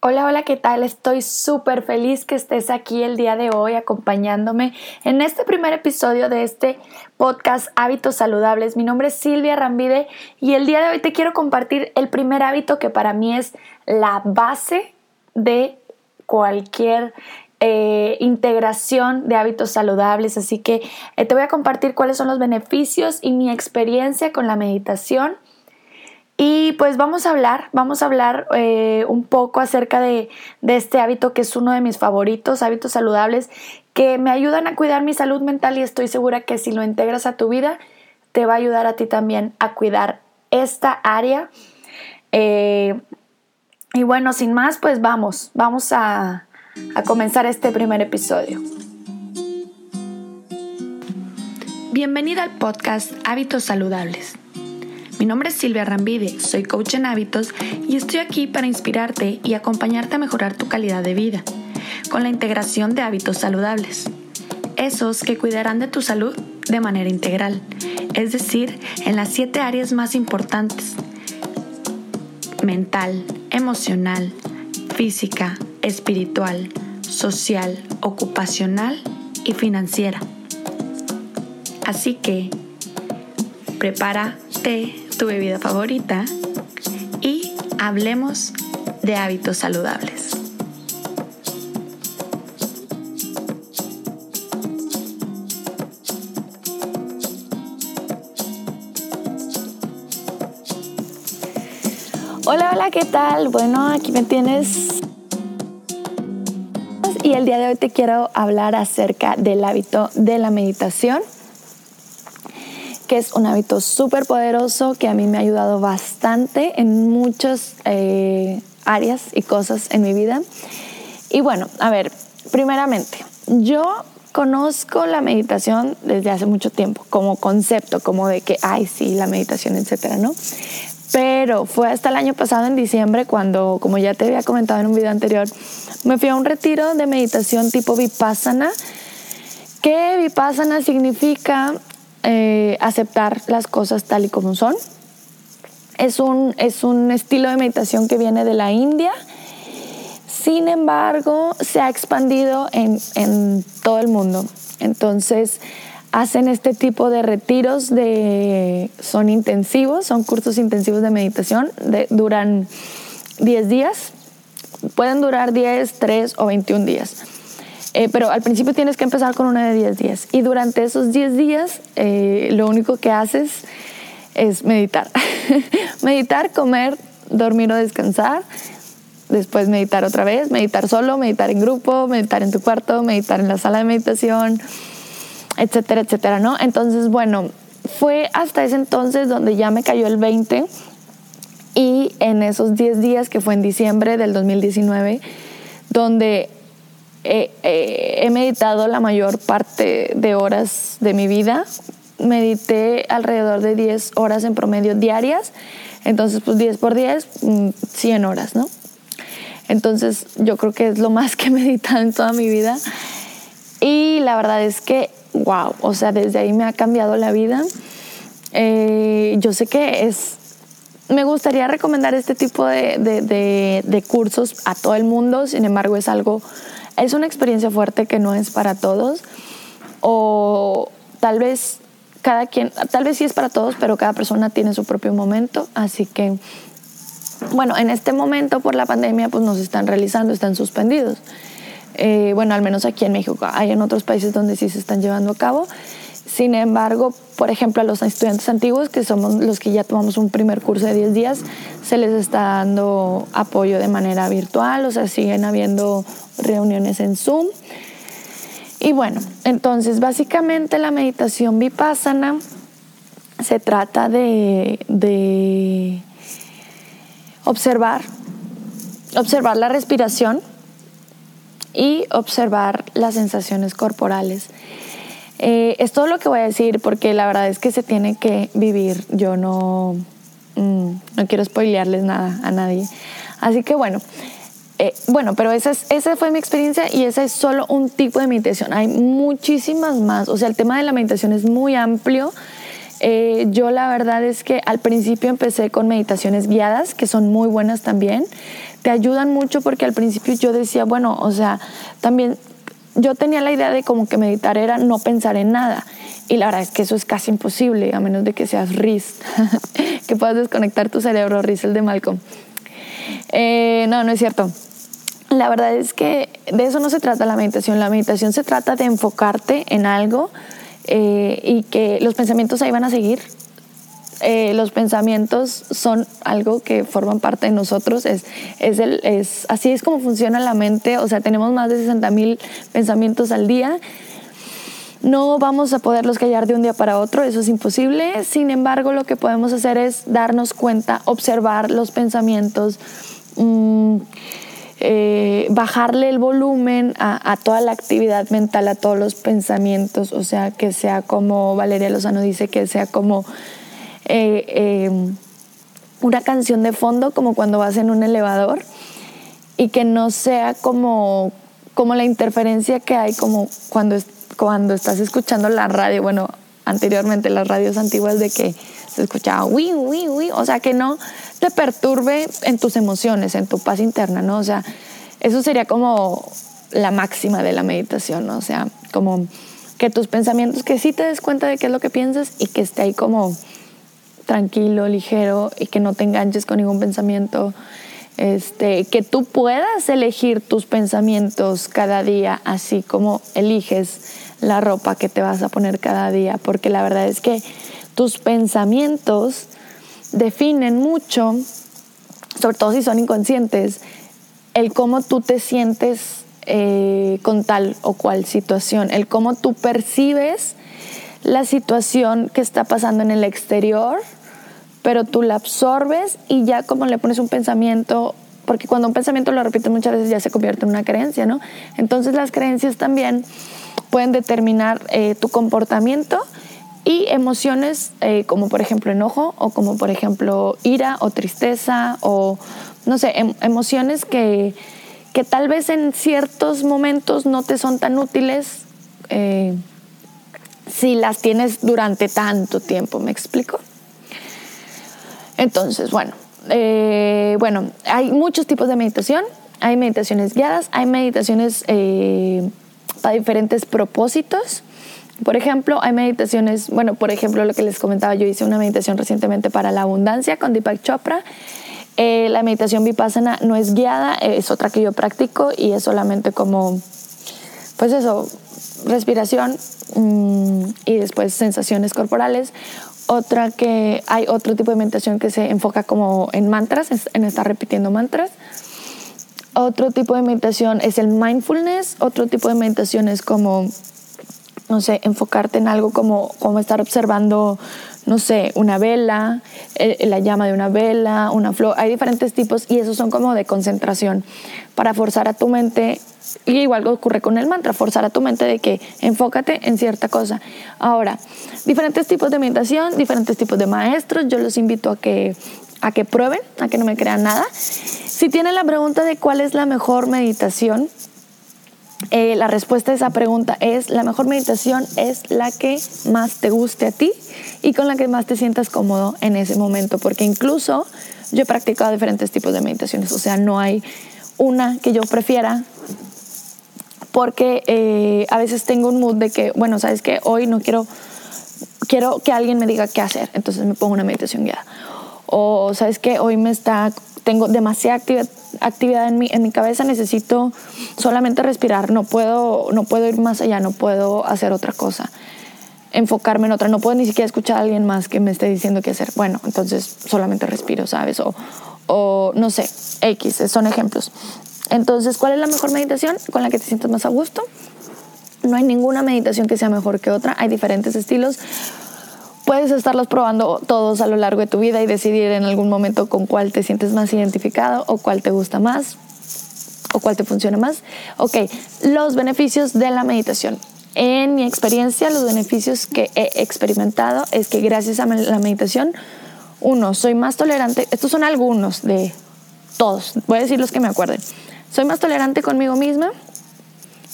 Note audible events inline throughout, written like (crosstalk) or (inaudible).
Hola, hola, ¿qué tal? Estoy súper feliz que estés aquí el día de hoy acompañándome en este primer episodio de este podcast Hábitos Saludables. Mi nombre es Silvia Rambide y el día de hoy te quiero compartir el primer hábito que para mí es la base de cualquier eh, integración de hábitos saludables. Así que eh, te voy a compartir cuáles son los beneficios y mi experiencia con la meditación y pues vamos a hablar, vamos a hablar eh, un poco acerca de, este hábito que es uno de mis favoritos, hábitos saludables, que me ayudan a cuidar mi salud mental y estoy segura que si lo integras a tu vida, te va a ayudar a ti también a cuidar esta área. Eh, y bueno, sin más, pues vamos, vamos a, a comenzar este primer episodio. Bienvenida al podcast Hábitos Saludables mi nombre es Silvia Rambide, soy coach en hábitos y estoy aquí para inspirarte y acompañarte a mejorar tu calidad de vida con la integración de hábitos saludables. Esos que cuidarán de tu salud de manera integral, es decir, en las siete áreas más importantes. Mental, emocional, física, espiritual, social, ocupacional y financiera. Así que, prepárate tu bebida favorita y hablemos de hábitos saludables. Hola, hola, ¿qué tal? Bueno, aquí me tienes. Y el día de hoy te quiero hablar acerca del hábito de la meditación que es un hábito súper poderoso que a mí me ha ayudado bastante en muchas eh, áreas y cosas en mi vida. Y bueno, a ver, primeramente, yo conozco la meditación desde hace mucho tiempo, como concepto, como de que, ay, sí, la meditación, etcétera, ¿no? Pero fue hasta el año pasado, en diciembre, cuando, como ya te había comentado en un video anterior, me fui a un retiro de meditación tipo Vipassana. Que Vipassana significa eh, aceptar las cosas tal y como son. Es un, es un estilo de meditación que viene de la India. Sin embargo, se ha expandido en, en todo el mundo. Entonces, hacen este tipo de retiros de son intensivos, son cursos intensivos de meditación, duran 10 días, pueden durar 10, 3 o 21 días. Eh, pero al principio tienes que empezar con una de 10 días. Y durante esos 10 días, eh, lo único que haces es meditar. (laughs) meditar, comer, dormir o descansar. Después meditar otra vez, meditar solo, meditar en grupo, meditar en tu cuarto, meditar en la sala de meditación, etcétera, etcétera, ¿no? Entonces, bueno, fue hasta ese entonces donde ya me cayó el 20 y en esos 10 días que fue en diciembre del 2019, donde he meditado la mayor parte de horas de mi vida. Medité alrededor de 10 horas en promedio diarias. Entonces, pues 10 por 10, 100 mm, horas, ¿no? Entonces, yo creo que es lo más que he (laughs) meditado en toda mi vida. Y la verdad es que, wow, o sea, desde ahí me ha cambiado la vida. Eh, yo sé que es me gustaría recomendar este tipo de, de, de, cursos a todo el mundo, sin embargo es algo es una experiencia fuerte que no es para todos o tal vez cada quien, tal vez sí es para todos, pero cada persona tiene su propio momento, así que bueno, en este momento por la pandemia pues nos están realizando, están suspendidos. Eh, bueno, al menos aquí en México, hay en otros países donde sí se están llevando a cabo. Sin embargo, por ejemplo, a los estudiantes antiguos, que somos los que ya tomamos un primer curso de 10 días, se les está dando apoyo de manera virtual, o sea, siguen habiendo reuniones en Zoom. Y bueno, entonces básicamente la meditación vipassana se trata de, observar, observar la respiración y observar las sensaciones corporales. Eh, es todo lo que voy a decir porque la verdad es que se tiene que vivir. Yo no, mm, no quiero spoilearles nada a nadie. Así que bueno, eh, bueno, pero esa, es, esa fue mi experiencia y esa es solo un tipo de meditación. Hay muchísimas más. O sea, el tema de la meditación es muy amplio. Eh, yo la verdad es que al principio empecé con meditaciones guiadas, que son muy buenas también, te ayudan mucho porque al principio yo decía, bueno, o sea, también yo tenía la idea de como que meditar era no pensar en nada. Y la verdad es que eso es casi imposible, a menos de que seas Riz, (laughs) que puedas desconectar tu cerebro, Riz el de Malcolm. Eh, no, no es cierto. La verdad es que de eso no se trata la meditación. La meditación se trata de enfocarte en algo eh, y que los pensamientos ahí van a seguir. Eh, los pensamientos son algo que forman parte de nosotros. Es, es, el, es, así es como funciona la mente. O sea, tenemos más de 60 mil pensamientos al día. No vamos a poderlos callar de un día para otro, eso es imposible. Sin embargo, lo que podemos hacer es darnos cuenta, observar los pensamientos. Mmm, eh, bajarle el volumen a, toda la actividad mental, a todos los pensamientos, o sea, que sea como Valeria Lozano dice, que sea como eh, em, una canción de fondo, como cuando vas en un elevador, y que no sea como, como la interferencia que hay como cuando, cuando estás escuchando la radio, bueno, anteriormente las radios antiguas de que se escuchaba uy, uy, uy, o sea, que no te perturbe en tus emociones, en tu paz interna, ¿no? O sea, eso sería como la máxima de la meditación, ¿no? O sea, como que tus pensamientos, que sí te des cuenta de qué es lo que piensas y que esté ahí como tranquilo, ligero y que no te enganches con ningún pensamiento. Este, que tú puedas elegir tus pensamientos cada día, así como eliges la ropa que te vas a poner cada día, porque la verdad es que tus pensamientos definen mucho, sobre todo si son inconscientes, el cómo tú te sientes eh, con tal o cual situación, el cómo tú percibes la situación que está pasando en el exterior, pero tú la absorbes y ya como le pones un pensamiento, porque cuando un pensamiento lo repites muchas veces ya se convierte en una creencia, ¿no? Entonces las creencias también pueden determinar eh, tu comportamiento y emociones eh, como por ejemplo enojo o como por ejemplo ira o tristeza o no sé, em, emociones que, que, tal vez en ciertos momentos no te son tan útiles eh, si las tienes durante tanto tiempo, ¿me explico? Entonces, bueno, eh, bueno, hay muchos tipos de meditación, hay meditaciones guiadas, hay meditaciones para diferentes propósitos. Por ejemplo, hay meditaciones, bueno, por ejemplo, lo que les comentaba, yo hice una meditación recientemente para la abundancia con Deepak Chopra. Eh, la meditación vipassana no es guiada, es otra que yo practico y es solamente como, pues eso, respiración mm, y después sensaciones corporales. Otra que hay otro tipo de meditación que se enfoca como en mantras, en estar repitiendo mantras. Otro tipo de meditación es el mindfulness. Otro tipo de meditación es como no sé, enfocarte en algo como, como estar observando, no sé, una vela, la llama de una vela, una flor. Hay diferentes tipos y esos son como de concentración para forzar a tu mente. Y igual ocurre con el mantra, forzar a tu mente de que enfócate en cierta cosa. Ahora, diferentes tipos de meditación, diferentes tipos de maestros. Yo los invito a que, a que prueben, a que no me crean nada. Si tienen la pregunta de cuál es la mejor meditación, eh, la respuesta a esa pregunta es, la mejor meditación es la que más te guste a ti y con la que más te sientas cómodo en ese momento, porque incluso yo he practicado diferentes tipos de meditaciones, o sea, no hay una que yo prefiera, porque eh, a veces tengo un mood de que, bueno, sabes que hoy no quiero, quiero que alguien me diga qué hacer, entonces me pongo una meditación guiada. O sabes que hoy me está tengo demasiada actividad, actividad en, mi, en mi cabeza, necesito solamente respirar, no puedo, no puedo ir más allá, no puedo hacer otra cosa, enfocarme en otra, no puedo ni siquiera escuchar a alguien más que me esté diciendo qué hacer. Bueno, entonces solamente respiro, ¿sabes? O, o no sé, X, son ejemplos. Entonces, ¿cuál es la mejor meditación con la que te sientas más a gusto? No hay ninguna meditación que sea mejor que otra, hay diferentes estilos. Puedes estarlos probando todos a lo largo de tu vida y decidir en algún momento con cuál te sientes más identificado o cuál te gusta más o cuál te funciona más. Ok, los beneficios de la meditación. En mi experiencia, los beneficios que he experimentado es que gracias a la meditación, uno, soy más tolerante. Estos son algunos de todos. Voy a decir los que me acuerden. Soy más tolerante conmigo misma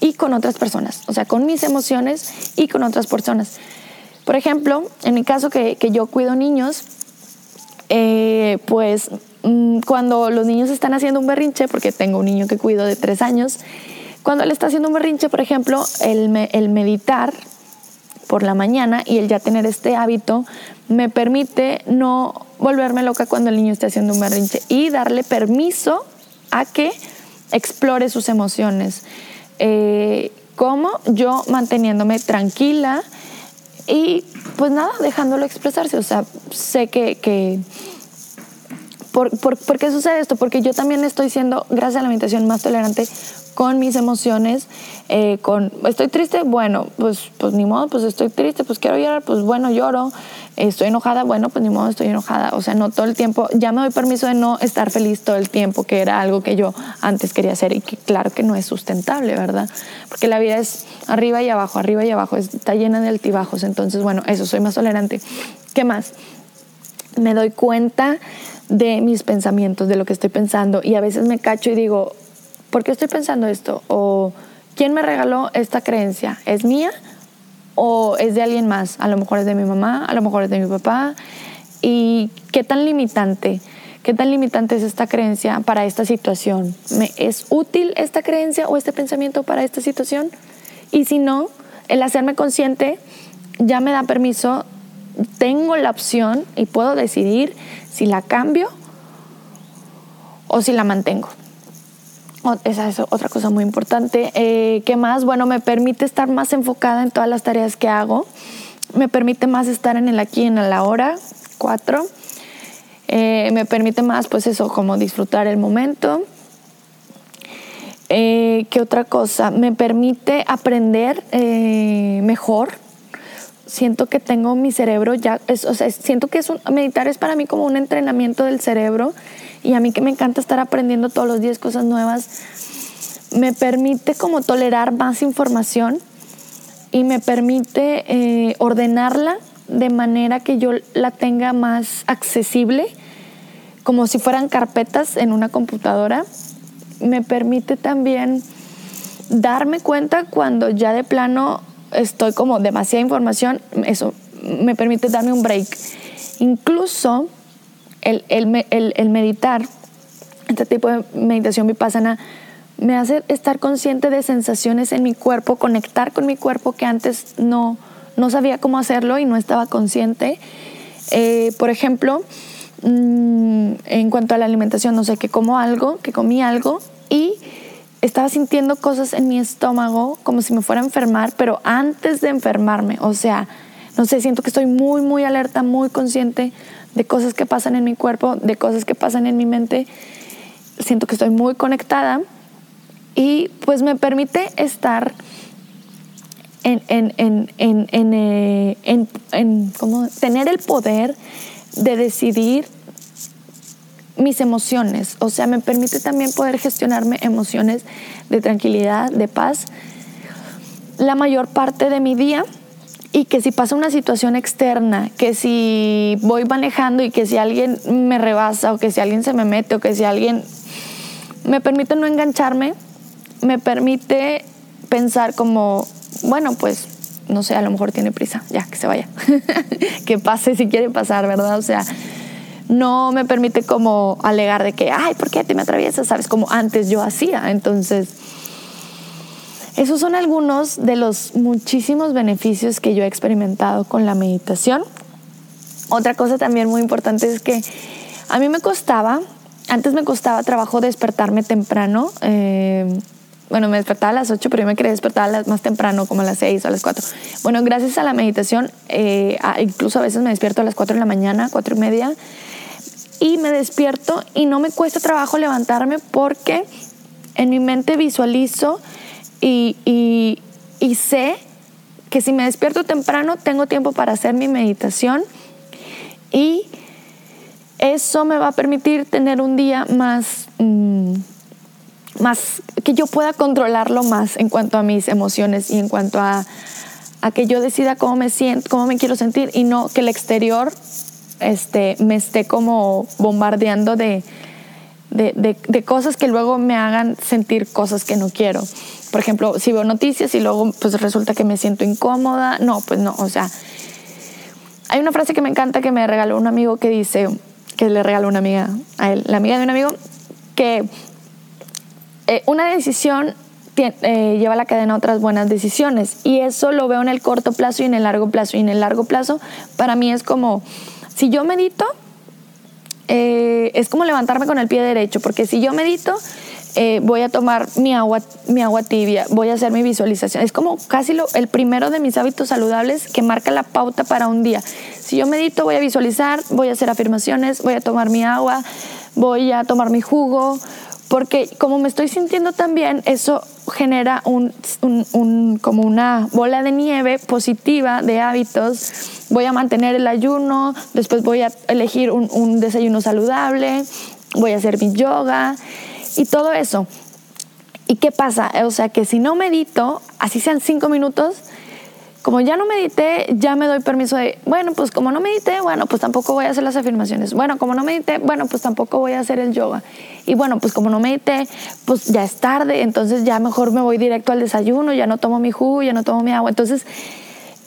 y con otras personas. O sea, con mis emociones y con otras personas. Por ejemplo, en mi caso que, yo cuido niños, eh, pues mm, cuando los niños están haciendo un berrinche, porque tengo un niño que cuido de tres años, cuando él está haciendo un berrinche, por ejemplo, el, el meditar por la mañana y el ya tener este hábito me permite no volverme loca cuando el niño esté haciendo un berrinche y darle permiso a que explore sus emociones. Eh, ¿Cómo? Yo manteniéndome tranquila y pues nada, dejándolo expresarse. O sea, sé que... que ¿por, por, qué sucede esto? Porque yo también estoy siendo, gracias a la meditación, más tolerante con mis emociones, eh, con, estoy triste, bueno, pues, pues ni modo, pues estoy triste, pues quiero llorar, pues bueno, lloro, estoy enojada, bueno, pues ni modo, estoy enojada, o sea, no todo el tiempo, ya me doy permiso de no estar feliz todo el tiempo, que era algo que yo antes quería hacer y que claro que no es sustentable, ¿verdad? Porque la vida es arriba y abajo, arriba y abajo, está llena de altibajos, entonces bueno, eso, soy más tolerante. ¿Qué más? Me doy cuenta de mis pensamientos, de lo que estoy pensando y a veces me cacho y digo, ¿por qué estoy pensando esto? ¿O quién me regaló esta creencia? ¿Es mía o es de alguien más? A lo mejor es de mi mamá, a lo mejor es de mi papá. ¿Y qué tan limitante? ¿Qué tan limitante es esta creencia para esta situación? ¿Me ¿Es útil esta creencia o este pensamiento para esta situación? Y si no, el hacerme consciente ya me da permiso, tengo la opción y puedo decidir si la cambio o si la mantengo. Esa es otra cosa muy importante. Eh, ¿Qué más? Bueno, me permite estar más enfocada en todas las tareas que hago. Me permite más estar en el aquí, en el ahora. Cuatro. Eh, me permite más, pues eso, como disfrutar el momento. Eh, ¿Qué otra cosa? Me permite aprender mejor. Siento que tengo mi cerebro ya, o sea, siento que es un, meditar es para mí como un entrenamiento del cerebro y a mí que me encanta estar aprendiendo todos los días cosas nuevas, me permite como tolerar más información y me permite eh, ordenarla de manera que yo la tenga más accesible, como si fueran carpetas en una computadora. Me permite también darme cuenta cuando ya de plano estoy como demasiada información, eso me permite darme un break. Incluso el, meditar, este tipo de meditación vipassana, me hace estar consciente de sensaciones en mi cuerpo, conectar con mi cuerpo que antes no, no sabía cómo hacerlo y no estaba consciente. Eh, por ejemplo, mm, en cuanto a la alimentación, no sé, que como algo, que comí algo y estaba sintiendo cosas en mi estómago como si me fuera a enfermar, pero antes de enfermarme, o sea, no sé, siento que estoy muy, muy alerta, muy consciente de cosas que pasan en mi cuerpo, de cosas que pasan en mi mente. Siento que estoy muy conectada y pues me permite estar en, en, en, en eh, tener el poder de decidir mis emociones. O sea, me permite también poder gestionarme emociones de tranquilidad, de paz. La mayor parte de mi día y que si pasa una situación externa, que si voy manejando y que si alguien me rebasa o que si alguien se me mete o que si alguien me permite no engancharme, me permite pensar como, bueno, pues no sé, a lo mejor tiene prisa, ya, que se vaya, (laughs) que pase si quiere pasar, ¿verdad? O sea, no me permite como alegar de que, ay, ¿por qué te me atraviesas? ¿Sabes? Como antes yo hacía. Entonces, esos son algunos de los muchísimos beneficios que yo he experimentado con la meditación. Otra cosa también muy importante es que a mí me costaba, antes me costaba trabajo despertarme temprano. Eh, bueno, me despertaba a las 8, pero yo me quería despertar más temprano, como a las 6 o a las 4. Bueno, gracias a la meditación, eh, incluso a veces me despierto a las 4 de la mañana, 4 y media, y me despierto y no me cuesta trabajo levantarme porque en mi mente visualizo y, sé que si me despierto temprano tengo tiempo para hacer mi meditación y eso me va a permitir tener un día más, mm, más que yo pueda controlarlo más en cuanto a mis emociones y en cuanto a, a, que yo decida cómo me siento, cómo me quiero sentir y no que el exterior este, me esté como bombardeando de, de, de cosas que luego me hagan sentir cosas que no quiero. Por ejemplo, si veo noticias y luego pues resulta que me siento incómoda, no, pues no, o sea, hay una frase que me encanta que me regaló un amigo que dice, que le regaló una amiga a él, la amiga de un amigo, que eh, una decisión eh, lleva a la cadena otras buenas decisiones y eso lo veo en el corto plazo y en el largo plazo. Y en el largo plazo para mí es como si yo medito eh, es como levantarme con el pie derecho porque si yo medito voy a tomar mi agua, mi agua tibia, voy a hacer mi visualización. Es como casi lo, el primero de mis hábitos saludables que marca la pauta para un día. Si yo medito, voy a visualizar, voy a hacer afirmaciones, voy a tomar mi agua, voy a tomar mi jugo, porque como me estoy sintiendo tan bien, eso genera un, como una bola de nieve positiva de hábitos. Voy a mantener el ayuno, después voy a elegir un, un desayuno saludable, voy a hacer mi yoga y todo eso. ¿Y qué pasa? O sea, que si no medito, así sean cinco minutos, como ya no medité, ya me doy permiso de, bueno, pues como no medité, bueno, pues tampoco voy a hacer las afirmaciones. Bueno, como no medité, bueno, pues tampoco voy a hacer el yoga. Y bueno, pues como no medité, pues ya es tarde, entonces ya mejor me voy directo al desayuno, ya no tomo mi jugo, ya no tomo mi agua. Entonces,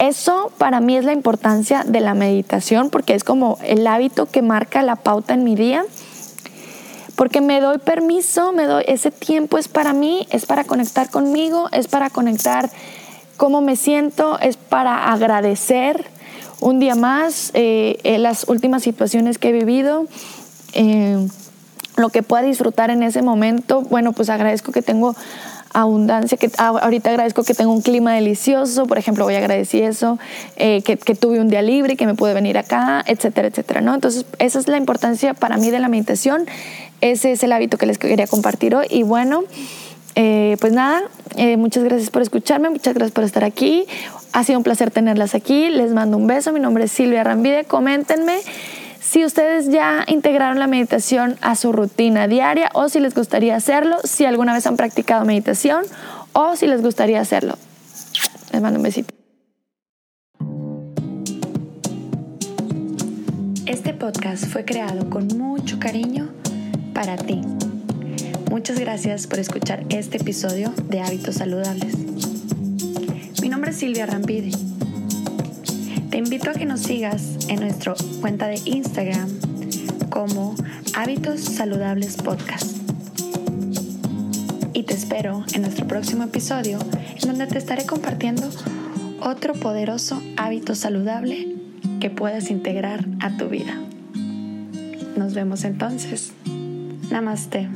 eso para mí es la importancia de la meditación, porque es como el hábito que marca la pauta en mi día. Porque me doy permiso, me doy ese tiempo es para mí, es para conectar conmigo, es para conectar cómo me siento, es para agradecer un día más eh, las últimas situaciones que he vivido. Eh, lo que pueda disfrutar en ese momento, bueno, pues agradezco que tengo abundancia, que ahorita agradezco que tengo un clima delicioso, por ejemplo, voy a agradecer eso, eh, que, que, tuve un día libre, que me pude venir acá, etcétera, etcétera, ¿no? Entonces, esa es la importancia para mí de la meditación, ese es el hábito que les quería compartir hoy y bueno, eh, pues nada, eh, muchas gracias por escucharme, muchas gracias por estar aquí. Ha sido un placer tenerlas aquí. Les mando un beso. Mi nombre es Silvia Rambide. Coméntenme si ustedes ya integraron la meditación a su rutina diaria o si les gustaría hacerlo, si alguna vez han practicado meditación o si les gustaría hacerlo. Les mando un besito. Este podcast fue creado con mucho cariño para ti. Muchas gracias por escuchar este episodio de Hábitos Saludables. Mi nombre es Silvia Rampide. Te invito a que nos sigas en nuestra cuenta de Instagram como Hábitos Saludables Podcast. Y te espero en nuestro próximo episodio en donde te estaré compartiendo otro poderoso hábito saludable que puedas integrar a tu vida. Nos vemos entonces. Namaste.